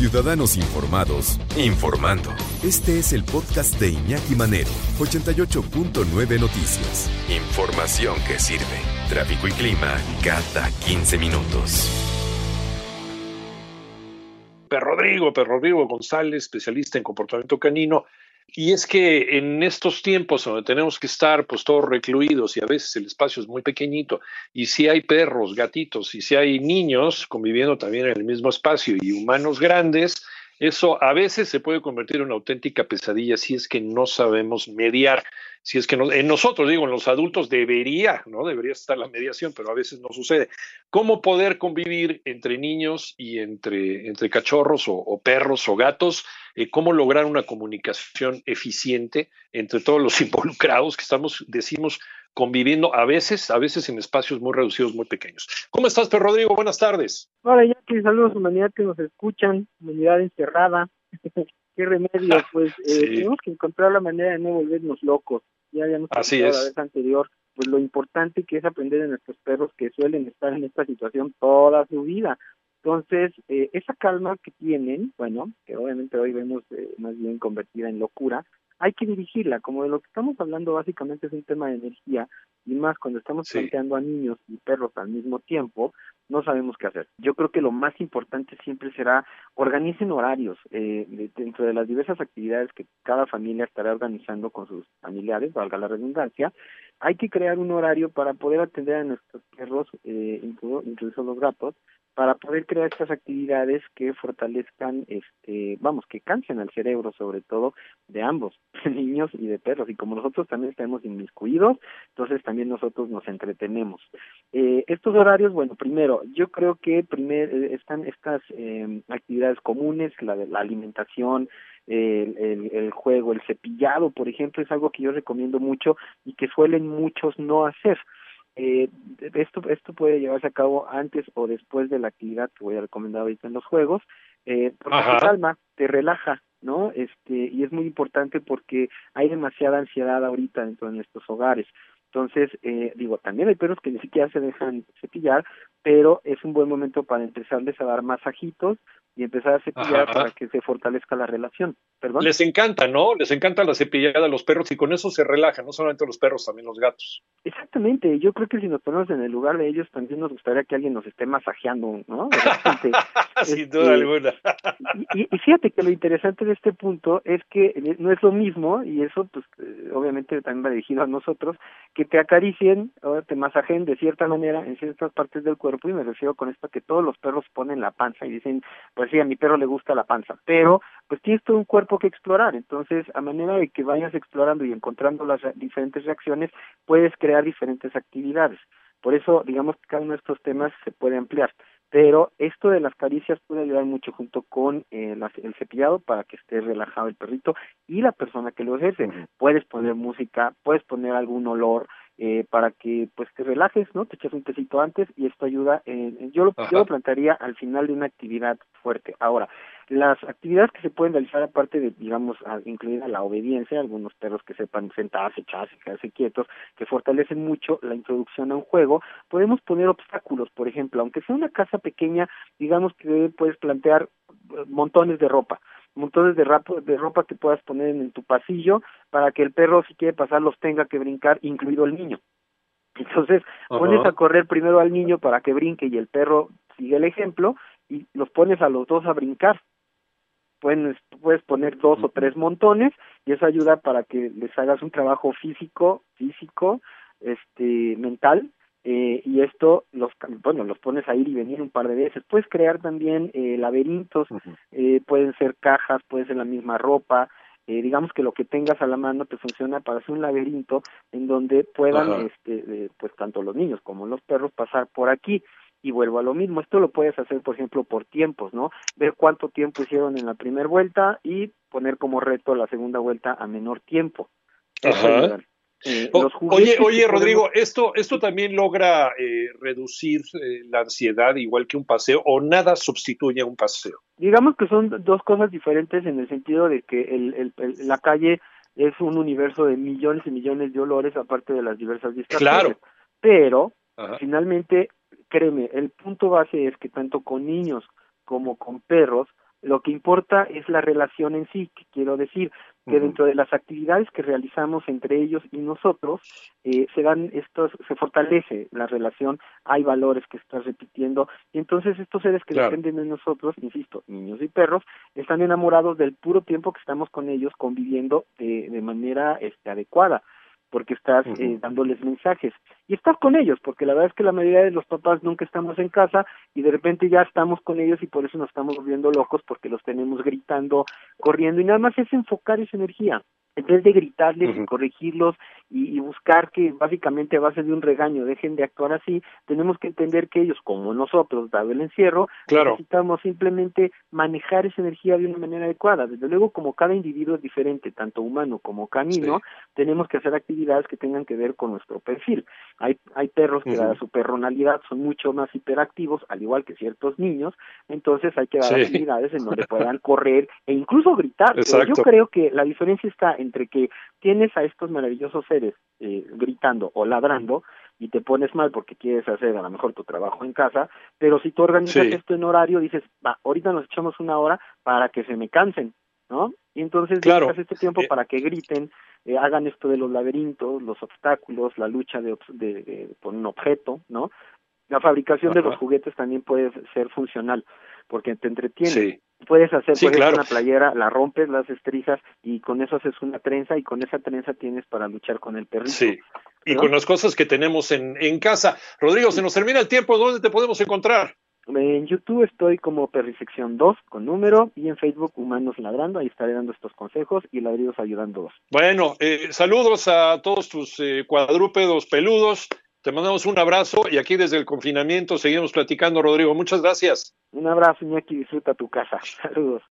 Ciudadanos Informados, informando. Este es el podcast de Iñaki Manero, 88.9 Noticias. Información que sirve. Tráfico y clima cada 15 minutos. Rodrigo, Rodrigo González, especialista en comportamiento canino. Y es que en estos tiempos donde tenemos que estar pues todos recluidos y a veces el espacio es muy pequeñito y si hay perros, gatitos y si hay niños conviviendo también en el mismo espacio y humanos grandes, eso a veces se puede convertir en una auténtica pesadilla si es que no sabemos mediar, si es que no, en nosotros, digo, en los adultos debería, ¿no? Debería estar la mediación, pero a veces no sucede. ¿Cómo poder convivir entre niños y entre, entre cachorros o, perros o gatos? Eh, ¿Cómo lograr una comunicación eficiente entre todos los involucrados que estamos, decimos, conviviendo a veces, a veces en espacios muy reducidos, muy pequeños. ¿Cómo estás, Pedro Rodrigo? Buenas tardes. Hola, que saludos humanidad que nos escuchan, humanidad encerrada. ¿Qué remedio? Pues eh, tenemos que encontrar la manera de no volvernos locos. Ya nos Así es. la vez anterior, pues lo importante que es aprender de nuestros perros que suelen estar en esta situación toda su vida. Entonces, eh, esa calma que tienen, bueno, que obviamente hoy vemos eh, más bien convertida en locura, hay que dirigirla, como de lo que estamos hablando básicamente es un tema de energía y más cuando estamos planteando a niños y perros al mismo tiempo, no sabemos qué hacer. Yo creo que lo más importante siempre será organicen horarios eh, dentro de las diversas actividades que cada familia estará organizando con sus familiares, valga la redundancia, hay que crear un horario para poder atender a nuestros perros, eh, incluso los gatos, para poder crear estas actividades que fortalezcan, este, vamos, que cansen al cerebro sobre todo de ambos, niños y de perros. Y como nosotros también estamos inmiscuidos, entonces también nosotros nos entretenemos. Eh, estos horarios, bueno, primero, yo creo que primero eh, están estas eh, actividades comunes, la de la alimentación, el, el, el, juego, el cepillado, por ejemplo, es algo que yo recomiendo mucho y que suelen muchos no hacer. Eh, esto, esto puede llevarse a cabo antes o después de la actividad que voy a recomendar ahorita en los juegos, eh, porque te calma, te relaja, ¿no? Este, y es muy importante porque hay demasiada ansiedad ahorita dentro de nuestros hogares. Entonces, eh, digo, también hay perros que ni siquiera se dejan cepillar, pero es un buen momento para empezarles a dar masajitos y empezar a cepillar para que se fortalezca la relación. ¿Perdón? Les encanta, ¿no? Les encanta la cepillada a los perros y con eso se relajan, no solamente los perros, también los gatos. Exactamente, yo creo que si nos ponemos en el lugar de ellos, también nos gustaría que alguien nos esté masajeando, ¿no? Sin duda este, alguna. y, fíjate que lo interesante de este punto es que eh, no es lo mismo, y eso pues eh, obviamente también va dirigido a nosotros, que te acaricien o te masajen de cierta manera en ciertas partes del cuerpo, y me refiero con esto que todos los perros ponen la panza y dicen, pues sí, a mi perro le gusta la panza, pero pues tienes todo un cuerpo que explorar, entonces a manera de que vayas explorando y encontrando las diferentes reacciones, puedes crear diferentes actividades. Por eso, digamos que cada uno de estos temas se puede ampliar. Pero esto de las caricias puede ayudar mucho junto con eh, el cepillado para que esté relajado el perrito y la persona que lo ejerce. Puedes poner música, puedes poner algún olor, eh, para que pues te relajes, ¿no? Te echas un tecito antes y esto ayuda. En, yo, lo, yo lo plantearía al final de una actividad fuerte. Ahora, las actividades que se pueden realizar aparte de, digamos, incluida la obediencia, algunos perros que sepan sentarse, echarse, quedarse quietos, que fortalecen mucho la introducción a un juego, podemos poner obstáculos, por ejemplo, aunque sea una casa pequeña, digamos que puedes plantear eh, montones de ropa montones de, de ropa que puedas poner en, tu pasillo para que el perro si quiere pasar los tenga que brincar, incluido el niño. Entonces pones a correr primero al niño para que brinque y el perro sigue el ejemplo y los pones a los dos a brincar. Puedes, puedes poner dos o tres montones y eso ayuda para que les hagas un trabajo físico, físico, este, mental eh, y esto los bueno los pones a ir y venir un par de veces. Puedes crear también eh, laberintos eh, pueden ser cajas puede ser la misma ropa eh, digamos que lo que tengas a la mano te funciona para hacer un laberinto en donde puedan este pues tanto los niños como los perros pasar por aquí y vuelvo a lo mismo esto lo puedes hacer por ejemplo por tiempos no ver cuánto tiempo hicieron en la primera vuelta y poner como reto la segunda vuelta a menor tiempo Ajá. Eh, oye, oye, Rodrigo, esto, esto también logra eh, reducir eh, la ansiedad igual que un paseo o nada sustituye a un paseo. Digamos que son dos cosas diferentes en el sentido de que el, la calle es un universo de millones y millones de olores aparte de las diversas distracciones. Claro. Pero finalmente, créeme, el punto base es que tanto con niños como con perros Lo que importa es la relación en sí, que quiero decir que dentro de las actividades que realizamos entre ellos y nosotros, eh, se dan estos, se fortalece la relación, hay valores que estás repitiendo, y entonces estos seres que dependen de nosotros, insisto, niños y perros, están enamorados del puro tiempo que estamos con ellos conviviendo de, de manera este, adecuada porque estás eh, dándoles mensajes. Y estás con ellos, porque la verdad es que la mayoría de los papás nunca estamos en casa y de repente ya estamos con ellos y por eso nos estamos volviendo locos porque los tenemos gritando, corriendo y nada más es enfocar esa energía en vez de gritarles y corregirlos y, buscar que básicamente a base de un regaño dejen de actuar así, tenemos que entender que ellos, como nosotros, dado el encierro, necesitamos simplemente manejar esa energía de una manera adecuada. Desde luego, como cada individuo es diferente, tanto humano como canino, tenemos que hacer actividades que tengan que ver con nuestro perfil. Hay, hay perros que, dada su personalidad, son mucho más hiperactivos, al igual que ciertos niños, entonces hay que dar actividades en donde puedan correr e incluso gritar. yo creo que la diferencia está entre que tienes a estos maravillosos seres eh, gritando o ladrando y te pones mal porque quieres hacer a lo mejor tu trabajo en casa, pero si tú organizas esto en horario, dices, va, ahorita nos echamos una hora para que se me cansen, ¿no? Y entonces dedicas este tiempo eh, para que griten, eh, hagan esto de los laberintos, los obstáculos, la lucha de, de, por un objeto, ¿no? La fabricación de los juguetes también puede ser funcional porque te entretiene. Puedes hacer una playera, la rompes, las estrijas y con eso haces una trenza y con esa trenza tienes para luchar con el perrito. Sí. Y con las cosas que tenemos en, en casa. Rodrigo, se nos termina el tiempo, ¿dónde te podemos encontrar? En YouTube estoy como Perrisección 2 con número y en Facebook Humanos Ladrando, ahí estaré dando estos consejos y ladridos ayudando. Bueno, eh, saludos a todos tus eh, cuadrúpedos peludos te mandamos un abrazo y aquí desde el confinamiento seguimos platicando, Rodrigo. Muchas gracias. Un abrazo, Iñaki. Disfruta tu casa. Saludos.